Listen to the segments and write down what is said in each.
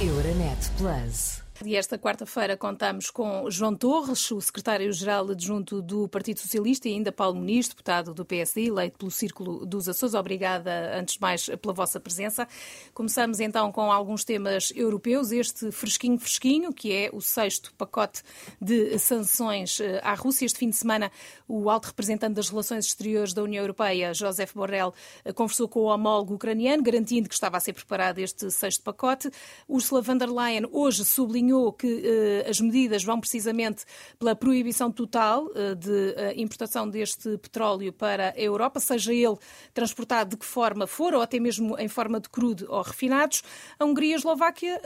Euronet Plus. E esta quarta-feira contamos com João Torres, o secretário-geral adjunto do Partido Socialista, e ainda Paulo Muniz, deputado do PSD, eleito pelo Círculo dos Açores. Obrigada, antes de mais, pela vossa presença. Começamos então com alguns temas europeus. Este fresquinho, fresquinho, que é o sexto pacote de sanções eh, à Rússia. Este fim de semana, o alto representante das Relações Exteriores da União Europeia, José Borrell, eh, conversou com o homólogo ucraniano, garantindo que estava a ser preparado este sexto pacote. Ursula von der Leyen hoje sublinhou sublinhou que eh, as medidas vão precisamente pela proibição total eh, de eh, importação deste petróleo para a Europa, seja ele transportado de que forma for, ou até mesmo em forma de crudo ou refinados. A Hungria e a Eslováquia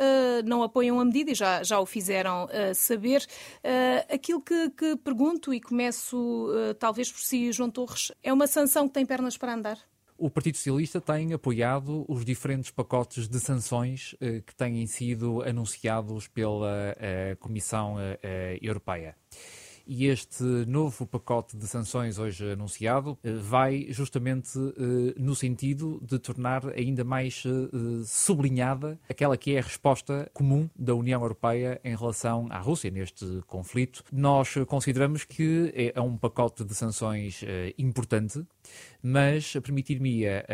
não apoiam a medida e já, já o fizeram saber. Aquilo que, que pergunto, e começo talvez por si, João Torres, é uma sanção que tem pernas para andar? O Partido Socialista tem apoiado os diferentes pacotes de sanções eh, que têm sido anunciados pela eh, Comissão eh, Europeia. E este novo pacote de sanções hoje anunciado eh, vai justamente eh, no sentido de tornar ainda mais eh, sublinhada aquela que é a resposta comum da União Europeia em relação à Rússia neste conflito. Nós consideramos que é um pacote de sanções importante, mas permitir-me-ia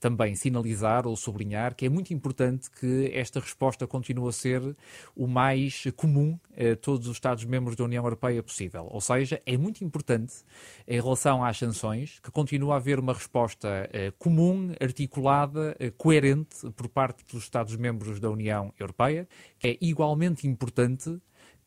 também sinalizar ou sublinhar que é muito importante que esta resposta continue a ser o mais comum a todos os Estados-membros da União Europeia Europeia possível. Ou seja, é muito importante, em relação às sanções, que continue a haver uma resposta eh, comum, articulada, eh, coerente por parte dos Estados-membros da União Europeia, que é igualmente importante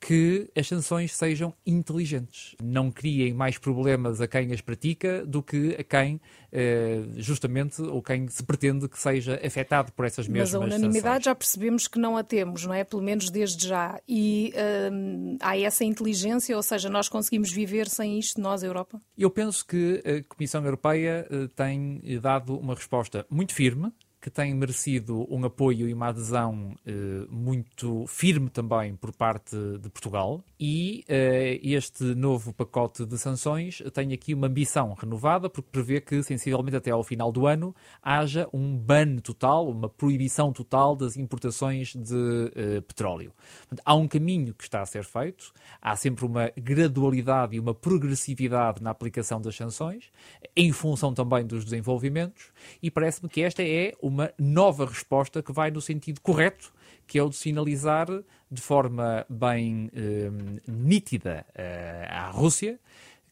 que as sanções sejam inteligentes, não criem mais problemas a quem as pratica do que a quem, eh, justamente, ou quem se pretende que seja afetado por essas mesmas sanções. Mas a unanimidade sanções. já percebemos que não a temos, não é? Pelo menos desde já. E hum, há essa inteligência, ou seja, nós conseguimos viver sem isto, nós, Europa? Eu penso que a Comissão Europeia eh, tem dado uma resposta muito firme que tem merecido um apoio e uma adesão eh, muito firme também por parte de Portugal. E eh, este novo pacote de sanções tem aqui uma ambição renovada, porque prevê que, sensivelmente até ao final do ano, haja um ban total, uma proibição total das importações de eh, petróleo. Há um caminho que está a ser feito, há sempre uma gradualidade e uma progressividade na aplicação das sanções, em função também dos desenvolvimentos, e parece-me que esta é uma uma nova resposta que vai no sentido correto, que é o de sinalizar de forma bem eh, nítida eh, à Rússia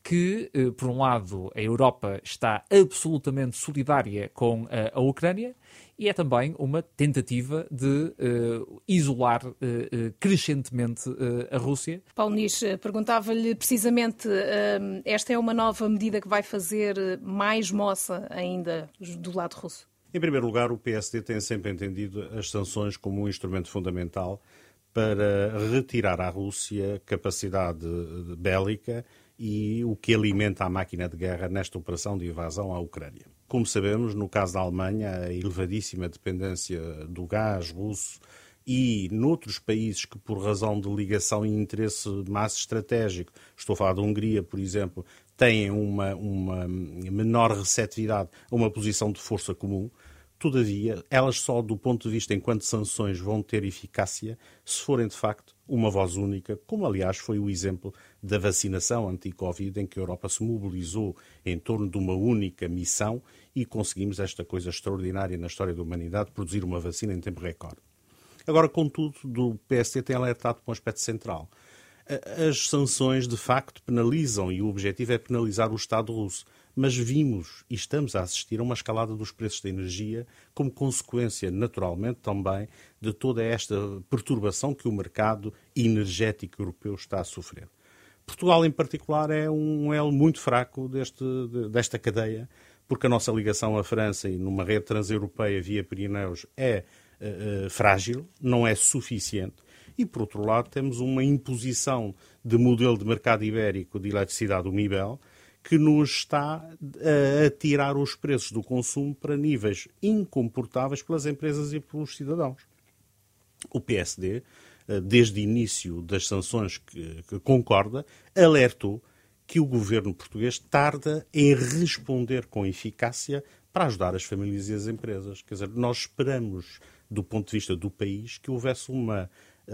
que, eh, por um lado, a Europa está absolutamente solidária com a Ucrânia e é também uma tentativa de uh, isolar uh, crescentemente a Rússia. Paulo Nish, perguntava-lhe precisamente, esta é uma nova medida que vai fazer mais moça ainda do lado russo? Em primeiro lugar, o PSD tem sempre entendido as sanções como um instrumento fundamental para retirar à Rússia capacidade bélica e o que alimenta a máquina de guerra nesta operação de invasão à Ucrânia. Como sabemos, no caso da Alemanha, a elevadíssima dependência do gás russo e noutros países que, por razão de ligação e interesse mais estratégico, estou a falar da Hungria, por exemplo, têm uma, uma menor receptividade a uma posição de força comum. Todavia, elas só do ponto de vista enquanto sanções vão ter eficácia se forem de facto uma voz única, como aliás foi o exemplo da vacinação anti-Covid, em que a Europa se mobilizou em torno de uma única missão e conseguimos esta coisa extraordinária na história da humanidade, produzir uma vacina em tempo recorde. Agora, contudo, do PSD tem alertado para um aspecto central as sanções de facto penalizam e o objetivo é penalizar o Estado russo. Mas vimos e estamos a assistir a uma escalada dos preços da energia como consequência, naturalmente, também de toda esta perturbação que o mercado energético europeu está a sofrer. Portugal, em particular, é um elo muito fraco deste, desta cadeia, porque a nossa ligação à França e numa rede transeuropeia via Pirineus é uh, frágil, não é suficiente e, por outro lado, temos uma imposição de modelo de mercado ibérico de eletricidade, o MIBEL, que nos está a tirar os preços do consumo para níveis incomportáveis pelas empresas e pelos cidadãos. O PSD, eh, desde o início das sanções que, concorda, alertou que o governo português tarda em responder com eficácia para ajudar as famílias e as empresas. Quer dizer, nós esperamos, do ponto de vista do país, que houvesse uma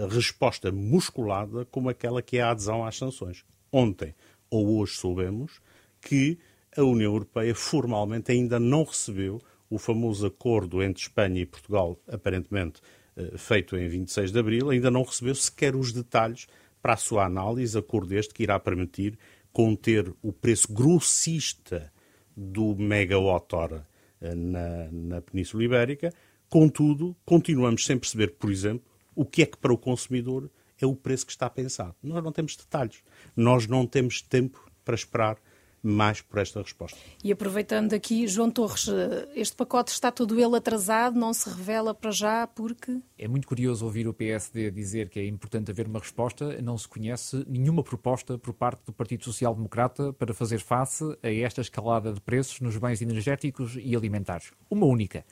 resposta musculada como aquela que é a adesão às sanções. Ontem ou hoje soubemos que a União Europeia formalmente ainda não recebeu o famoso acordo entre Espanha e Portugal, aparentemente eh, feito em 26 de abril, ainda não recebeu sequer os detalhes para a sua análise, acordo este que irá permitir conter o preço grossista do megawatt-hora eh, na, na Península Ibérica. Contudo, continuamos sem perceber, por exemplo, o que é que para o consumidor é o preço que está pensado. Nós não temos detalhes. Nós não temos tempo para esperar mais por esta resposta. E aproveitando aqui, João Torres, este pacote está todo ele atrasado, não se revela para já porque. É muito curioso ouvir o PSD dizer que é importante haver uma resposta. Não se conhece nenhuma proposta por parte do Partido Social Democrata para fazer face a esta escalada de preços nos bens energéticos e alimentares. Uma única.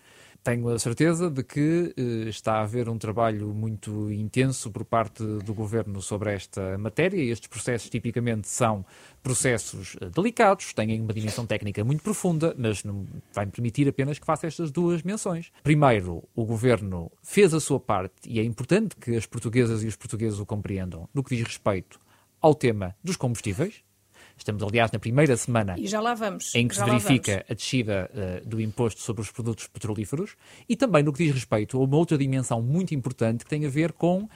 Tenho a certeza de que eh, está a haver um trabalho muito intenso por parte do governo sobre esta matéria. Estes processos tipicamente são processos eh, delicados, têm uma dimensão técnica muito profunda, mas não vai me permitir apenas que faça estas duas menções. Primeiro, o governo fez a sua parte e é importante que as portuguesas e os portugueses o compreendam no que diz respeito ao tema dos combustíveis. Estamos, aliás, na primeira semana e já lá vamos. em que já se verifica a descida uh, do imposto sobre os produtos petrolíferos e também no que diz respeito a uma outra dimensão muito importante que tem a ver com uh,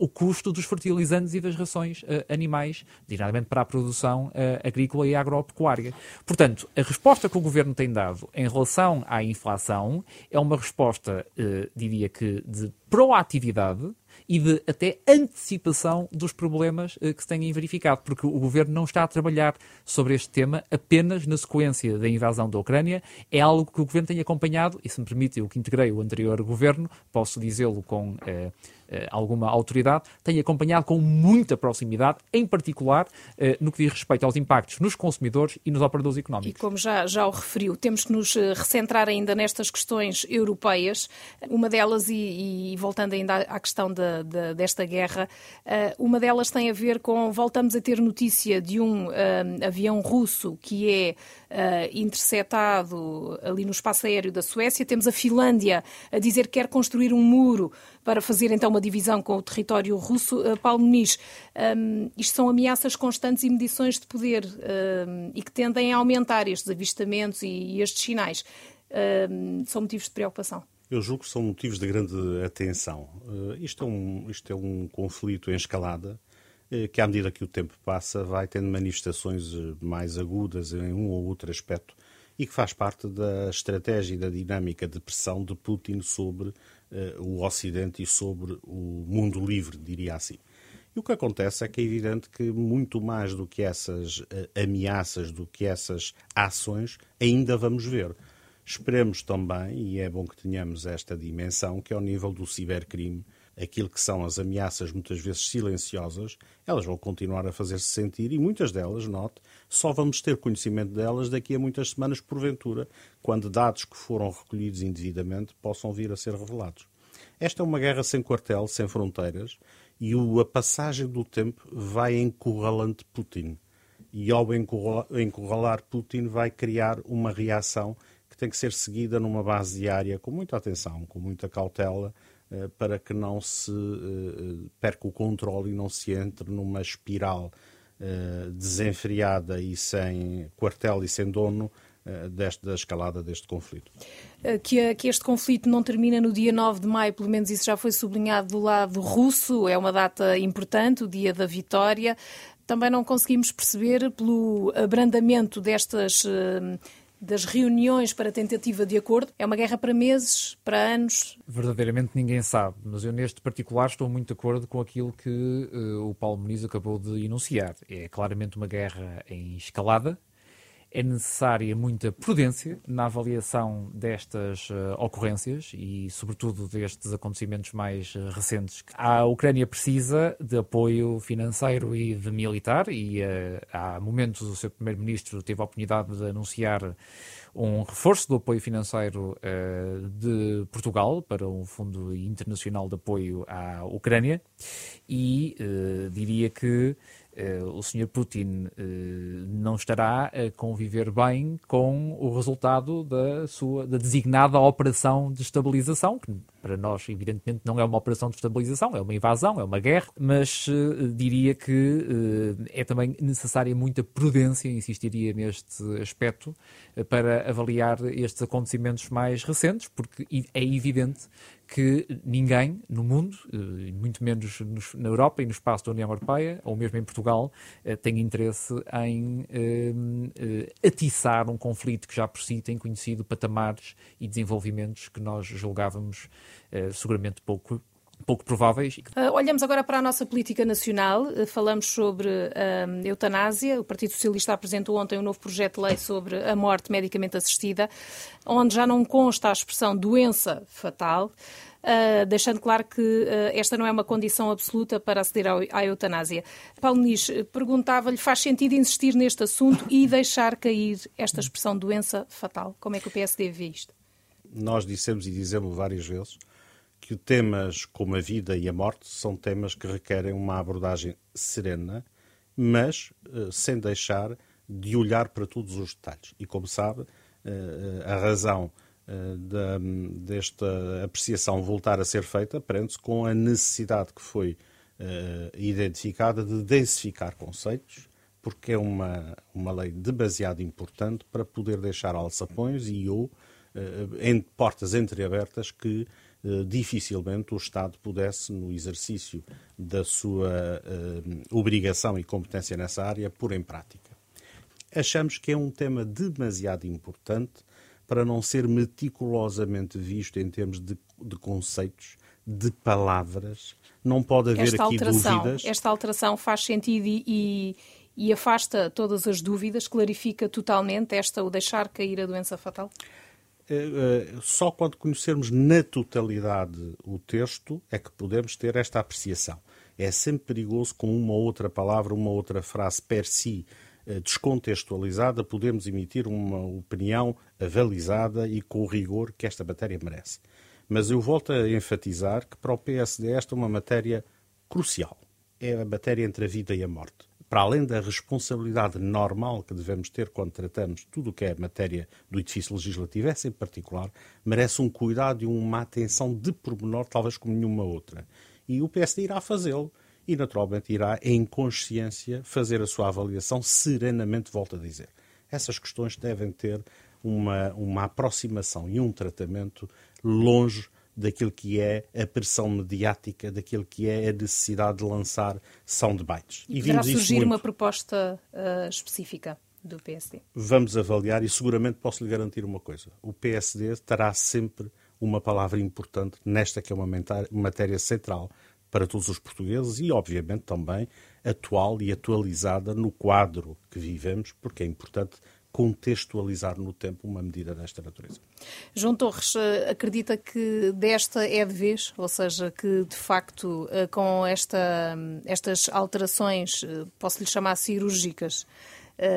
o custo dos fertilizantes e das rações uh, animais, diretamente para a produção agrícola e agropecuária. Portanto, a resposta que o governo tem dado em relação à inflação é uma resposta, diria que, de proatividade e de até antecipação dos problemas uh, que se têm verificado, porque o governo não está a trabalhar sobre este tema apenas na sequência da invasão da Ucrânia, é algo que o governo tem acompanhado, e se me permite, eu que integrei o anterior governo, posso dizê-lo com. Eh, alguma autoridade, tem acompanhado com muita proximidade, em particular eh, no que diz respeito aos impactos nos consumidores e nos operadores económicos. E como já, já o referiu, temos que nos eh, recentrar ainda nestas questões europeias. Uma delas, e, e voltando ainda à questão de, de, desta guerra, uma delas tem a ver com, voltamos a ter notícia de um avião russo que é interceptado ali no espaço aéreo da Suécia. Temos a Finlândia a dizer que quer construir um muro para fazer então uma divisão com o território russo. Uh, Paulo Muniz, um, isto são ameaças constantes e medições de poder um, e que tendem a aumentar estes avistamentos e, e estes sinais. Um, são motivos de preocupação? Eu julgo que são motivos de grande atenção. Uh, isto, é um, isto é um conflito em escalada que, à medida que o tempo passa, vai tendo manifestações mais agudas em um ou outro aspecto e que faz parte da estratégia e da dinâmica de pressão de Putin sobre uh, o Ocidente e sobre o mundo livre, diria assim. E o que acontece é que é evidente que muito mais do que essas uh, ameaças, do que essas ações, ainda vamos ver. Esperemos também, e é bom que tenhamos esta dimensão, que ao nível do cibercrime, aquilo que são as ameaças muitas vezes silenciosas, elas vão continuar a fazer-se sentir e muitas delas, note, só vamos ter conhecimento delas daqui a muitas semanas, porventura, quando dados que foram recolhidos indevidamente possam vir a ser revelados. Esta é uma guerra sem quartel, sem fronteiras, e a passagem do tempo vai encurralando Putin. E ao encurralar Putin vai criar uma reação que tem que ser seguida numa base diária com muita atenção, com muita cautela, para que não se eh, perca o controle e não se entre numa espiral eh, desenfreada e sem quartel e sem dono desta, da escalada deste conflito. Que, que, este conflito não termina no dia 9 de maio, pelo menos isso já foi sublinhado do lado russo, é uma data importante, o dia da vitória. Também não conseguimos perceber, pelo abrandamento destas das reuniões para tentativa de acordo. É uma guerra para meses, para anos? Verdadeiramente ninguém sabe, mas eu neste particular estou muito de acordo com aquilo que uh, o Paulo Muniz acabou de enunciar. É claramente uma guerra em escalada, é necessária muita prudência na avaliação destas uh, ocorrências e, sobretudo, destes acontecimentos mais uh, recentes. A Ucrânia precisa de apoio financeiro e de militar, e uh, há momentos o seu primeiro-ministro teve a oportunidade de anunciar um reforço do apoio financeiro de Portugal para um Fundo Internacional de Apoio à Ucrânia e diria que o Sr. Putin uh, não estará a conviver bem com o resultado da sua da designada operação de estabilização, que para nós, evidentemente, não é uma operação de estabilização, é uma invasão, é uma guerra, mas uh, diria que é também necessária muita prudência, insistiria neste aspecto, para avaliar estes acontecimentos mais recentes, porque é evidente que ninguém no mundo, muito menos na Europa e no espaço da União Europeia, ou mesmo em Portugal, tem interesse em atiçar um conflito que já por si tem conhecido patamares e desenvolvimentos que nós julgávamos seguramente pouco pouco prováveis. Uh, olhamos agora para a nossa política nacional. Uh, falamos sobre a eutanásia. O Partido Socialista apresentou ontem um novo projeto de lei sobre a morte medicamente assistida, onde já não consta a expressão doença fatal. Uh, deixando claro que uh, esta não é uma condição absoluta para aceder ao, à eutanásia. Paulo Nis, perguntava-lhe, faz sentido insistir neste assunto e deixar cair esta expressão doença fatal? Como é que o PSD vê isto? Nós dissemos e dizemos várias vezes que temas como a vida e a morte são temas que requerem uma abordagem serena, mas uh, sem deixar de olhar para todos os detalhes. E como sabe, uh, a razão uh, da, desta apreciação voltar a ser feita prende-se com a necessidade que foi identificada de densificar conceitos, porque é uma, uma lei demasiado importante para poder deixar alçapões e ou em portas entreabertas que eh, dificilmente o Estado pudesse, no exercício da sua uh, obrigação e competência nessa área, pôr em prática. Achamos que é um tema demasiado importante para não ser meticulosamente visto em termos de, de conceitos, de palavras. Não pode haver esta aqui alteração, dúvidas. Esta alteração faz sentido e, e afasta todas as dúvidas, clarifica totalmente esta, o deixar cair a doença fatal? Eh, eh, só quando conhecermos na totalidade o texto é que podemos ter esta apreciação. É sempre perigoso com uma outra palavra, uma outra frase per si eh, descontextualizada, podemos emitir uma opinião avalizada e com o rigor que esta matéria merece. Mas eu volto a enfatizar que para o PSD esta é uma matéria crucial. É a matéria entre a vida e a morte para além da responsabilidade normal que devemos ter quando tratamos tudo o que é matéria do edifício legislativo, essa em particular, merece um cuidado e uma atenção de pormenor, talvez como nenhuma outra. E o PSD irá fazê-lo e, naturalmente, irá, em consciência, fazer a sua avaliação serenamente, volto a dizer. Essas questões devem ter uma, uma aproximação e um tratamento longe daquilo que é a pressão mediática, daquilo que é a necessidade de lançar soundbites. E, e vimos surgir muito. uma proposta uh, específica do PSD? Vamos avaliar e seguramente posso lhe garantir uma coisa. O PSD terá sempre uma palavra importante nesta que é uma matéria central para todos os portugueses e, obviamente, também atual e atualizada no quadro que vivemos, porque é importante contextualizar no tempo uma medida desta natureza. João Torres, eh, acredita que desta é de vez, ou seja, que de facto eh, com esta, estas alterações, eh, posso lhe chamar cirúrgicas,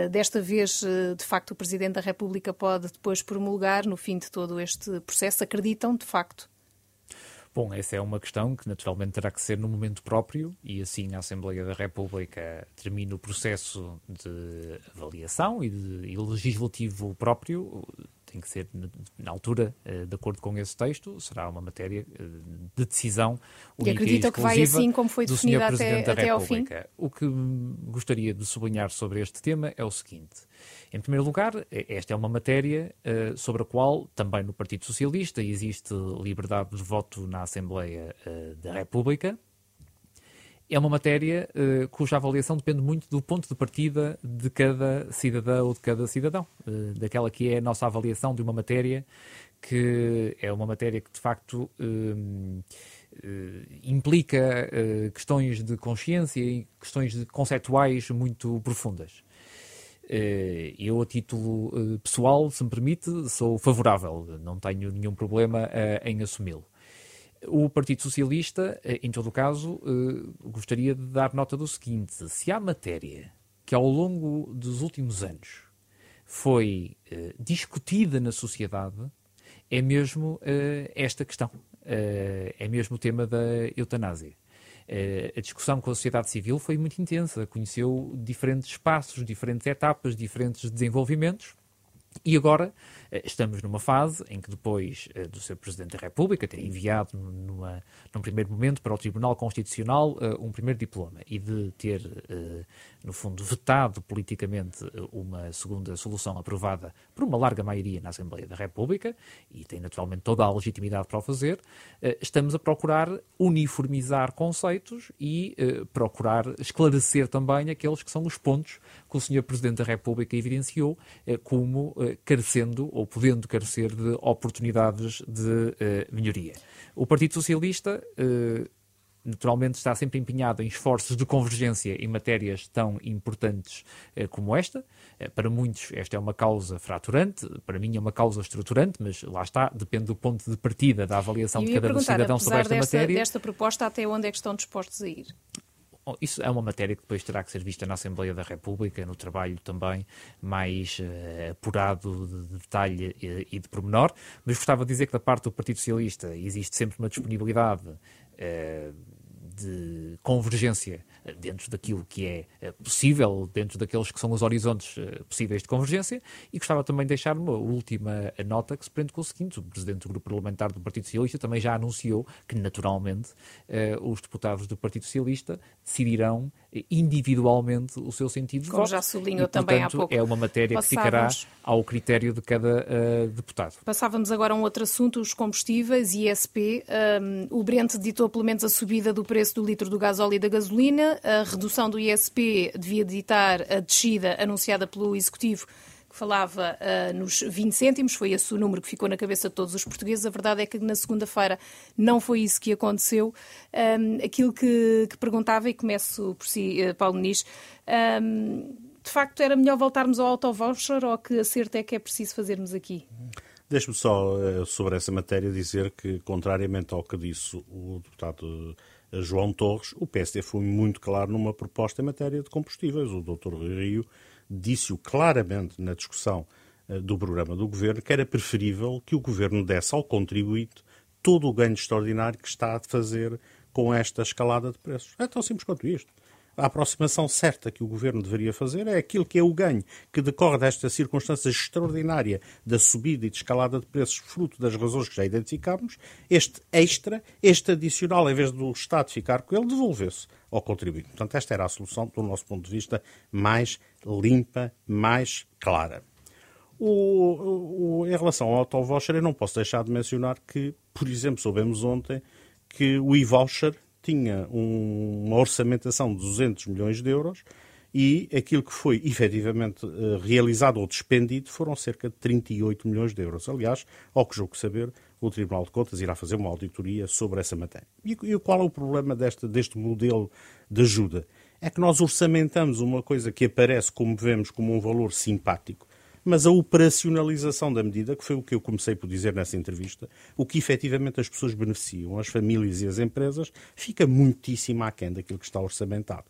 desta vez, de facto, o Presidente da República pode depois promulgar no fim de todo este processo? Acreditam, de facto? Bom, essa é uma questão que naturalmente terá que ser no momento próprio e assim a Assembleia da República termina o processo de avaliação e, de, e legislativo próprio tem que ser na altura, eh, de acordo com esse texto, será uma matéria eh, de decisão única e acredita que vai assim como foi definida até, até ao fim? O que gostaria de sublinhar sobre este tema é o seguinte. Em primeiro lugar, esta é uma matéria uh, sobre a qual, também no Partido Socialista, existe liberdade de voto na Assembleia uh, da República, é uma matéria uh, cuja avaliação depende muito do ponto de partida de cada cidadão ou de cada cidadão, uh, daquela que é a nossa avaliação de uma matéria que é uma matéria que de facto uh, implica questões de consciência e questões conceituais muito profundas. Eu, a título pessoal, se me permite, sou favorável, não tenho nenhum problema em assumi-lo. O Partido Socialista, eh, em todo o caso, eh, gostaria de dar nota do seguinte: se há matéria que ao longo dos últimos anos foi eh, discutida na sociedade, é mesmo esta questão. é mesmo o tema da eutanásia. a discussão com a sociedade civil foi muito intensa, conheceu diferentes espaços, diferentes etapas, diferentes desenvolvimentos. E agora eh, estamos numa fase em que, depois eh, do seu Presidente da República ter enviado numa, num primeiro momento para o Tribunal Constitucional eh, um primeiro diploma e de ter, no fundo, vetado politicamente uma segunda solução aprovada por uma larga maioria na Assembleia da República, e tem naturalmente toda a legitimidade para o fazer, estamos a procurar uniformizar conceitos e procurar esclarecer também aqueles que são os pontos que o Sr. Presidente da República evidenciou como carecendo ou podendo carecer de oportunidades de uh, melhoria. O Partido Socialista naturalmente está sempre empenhado em esforços de convergência em matérias tão importantes eh, como esta. Eh, para muitos esta é uma causa fraturante, para mim é uma causa estruturante, mas lá está, depende do ponto de partida da avaliação de cada cidadão sobre esta desta, matéria. desta proposta, até onde é que estão dispostos a ir? Isso é uma matéria que depois terá que ser vista na Assembleia da República, no trabalho também mais uh, apurado de detalhe e, e de pormenor, mas gostava de dizer que da parte do Partido Socialista existe sempre uma disponibilidade uh, de convergência dentro daquilo que é eh, possível, dentro daqueles que são os horizontes eh, possíveis de convergência, e gostava também de deixar uma última nota que se prende com o seguinte: o Presidente do Grupo Parlamentar do Partido Socialista também já anunciou que, naturalmente, eh, os deputados do Partido Socialista decidirão individualmente o seu sentido de Como voto. já sublinhou também há pouco. É uma matéria que ficará ao critério de cada uh, deputado. Passávamos agora a um outro assunto, os combustíveis, ISP. Um, o Brent ditou pelo menos a subida do preço do litro do gasóleo e da gasolina. A redução do ISP devia ditar a descida anunciada pelo Executivo falava uh, nos 20 cêntimos, foi esse o número que ficou na cabeça de todos os portugueses. A verdade é que na segunda-feira não foi isso que aconteceu. Um, aquilo que, que, perguntava, e começo por si, uh, Paulo Nis, um, de facto era melhor voltarmos ao auto-voucher ou que acerto é que é preciso fazermos aqui? Deixe-me só, uh, sobre essa matéria, dizer que, contrariamente ao que disse o deputado João Torres, o PSD foi muito claro numa proposta em matéria de combustíveis. O Dr. Rio disse-o claramente na discussão uh, do programa do governo que era preferível que o governo desse ao contribuinte todo o ganho extraordinário que está a fazer com esta escalada de preços. É tão simples quanto isto. A aproximação certa que o governo deveria fazer é aquilo que é o ganho que decorre desta circunstância extraordinária da subida e de escalada de preços, fruto das razões que já identificámos. Este extra, este adicional, em vez do Estado ficar com ele, devolvesse ao contribuinte. Portanto, esta era a solução, do nosso ponto de vista, mais limpa, mais clara. O, o, em relação ao auto-voucher, eu não posso deixar de mencionar que, por exemplo, soubemos ontem que o e-voucher tinha um, uma orçamentação de 200 milhões de euros e aquilo que foi efetivamente eh, realizado ou despendido foram cerca de 38 milhões de euros. Aliás, ao que julgo saber, o Tribunal de Contas irá fazer uma auditoria sobre essa matéria. E, e qual é o problema deste, deste modelo de ajuda? É que nós orçamentamos uma coisa que aparece, como vemos, como um valor simpático, mas a operacionalização da medida, que foi o que eu comecei por dizer nessa entrevista, o que efetivamente as pessoas beneficiam, as famílias e as empresas, fica muitíssimo aquém daquilo que está orçamentado.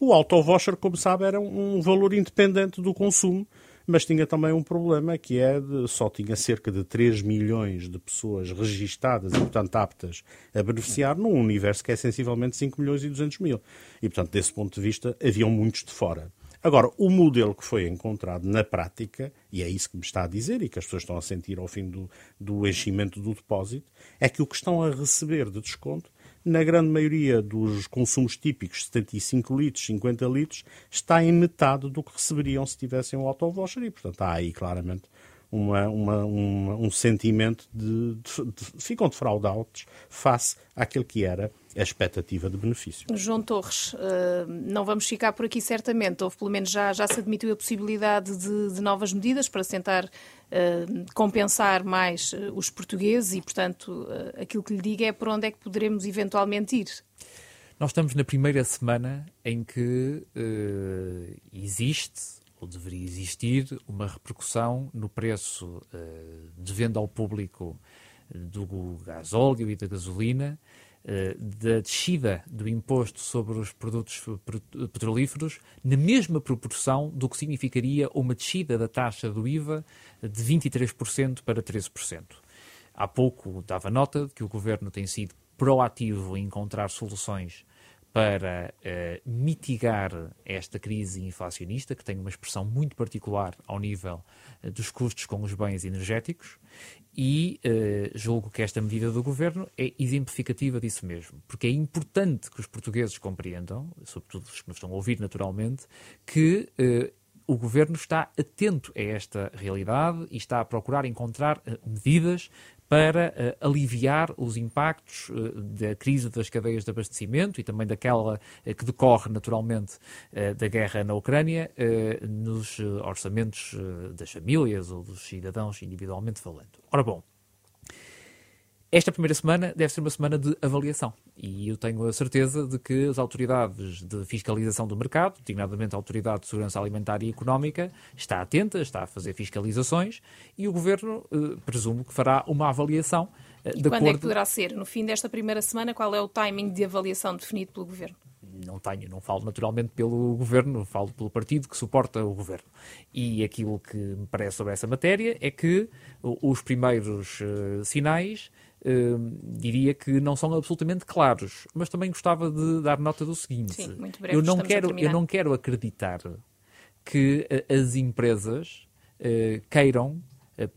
O auto-voucher, como sabe, era um valor independente do consumo, mas tinha também um problema que é de, só tinha cerca de 3 milhões de pessoas registadas e, portanto, aptas a beneficiar num universo que é sensivelmente 5 milhões e 200 mil. E, portanto, desse ponto de vista, haviam muitos de fora. Agora, o modelo que foi encontrado na prática, e é isso que me está a dizer e que as pessoas estão a sentir ao fim do, do enchimento do depósito, é que o que estão a receber de desconto, na grande maioria dos consumos típicos, 75 litros, 50 litros, está em metade do que receberiam se tivessem um auto-voucher. E, portanto, há aí claramente uma, uma, uma, um sentimento de, de, de, ficam defraudados face àquele que era a expectativa de benefício. João Torres, eh, não vamos ficar por aqui certamente. Houve, pelo menos, já, já se admitiu a possibilidade de, de novas medidas para tentar uh, compensar mais eh, os portugueses e, portanto, uh, aquilo que lhe digo é por onde é que poderemos eventualmente ir. Nós estamos na primeira semana em que uh, existe deveria existir uma repercussão no preço uh, de venda ao público do gasóleo e da gasolina, uh, da descida do imposto sobre os produtos petrolíferos, na mesma proporção do que significaria uma descida da taxa do IVA de 23% para 13%. Há pouco dava nota de que o governo tem sido proativo em encontrar soluções para uh, mitigar esta crise inflacionista, que tem uma expressão muito particular ao nível uh, dos custos com os bens energéticos, e uh, julgo que esta medida do governo é exemplificativa disso mesmo, porque é importante que os portugueses compreendam, sobretudo os que nos estão a ouvir naturalmente, que o governo está atento a esta realidade e está a procurar encontrar medidas para uh, aliviar os impactos uh, da crise das cadeias de abastecimento e também daquela uh, que decorre naturalmente da guerra na Ucrânia nos orçamentos das famílias ou dos cidadãos individualmente falando. Ora bom, esta primeira semana deve ser uma semana de avaliação e eu tenho a certeza de que as autoridades de fiscalização do mercado, designadamente a Autoridade de Segurança Alimentar e Económica, está atenta, está a fazer fiscalizações e o Governo, eh, presumo que fará uma avaliação. Eh, e quando acordo... é que poderá ser? No fim desta primeira semana, qual é o timing de avaliação definido pelo Governo? não tenho, não falo naturalmente pelo governo, falo pelo partido que suporta o governo. E aquilo que me parece sobre essa matéria é que os primeiros uh, sinais uh, diria que não são absolutamente claros, mas também gostava de dar nota do seguinte: Sim, breve, eu não quero, eu não quero acreditar que uh, as empresas queiram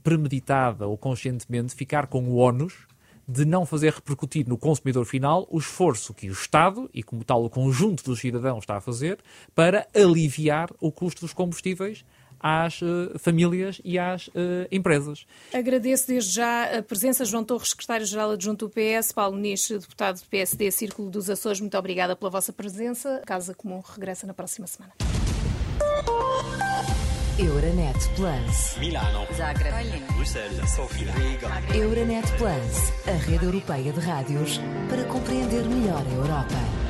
premeditada ou conscientemente ficar com o ónus de não fazer repercutir no consumidor final o esforço que o Estado, e como tal o conjunto dos cidadãos está a fazer, para aliviar o custo dos combustíveis às uh, famílias e às uh, empresas. Agradeço desde já a presença de João Torres, secretário-geral adjunto do PS, Paulo Nis, deputado do PSD Círculo dos Açores. Muito obrigada pela vossa presença. Casa Comum regressa na próxima semana. Euronet Plus. Milano. Zagreb. Bruxelas. Sofia. Riga. Euronet Plus, a rede europeia de rádios para compreender melhor a Europa.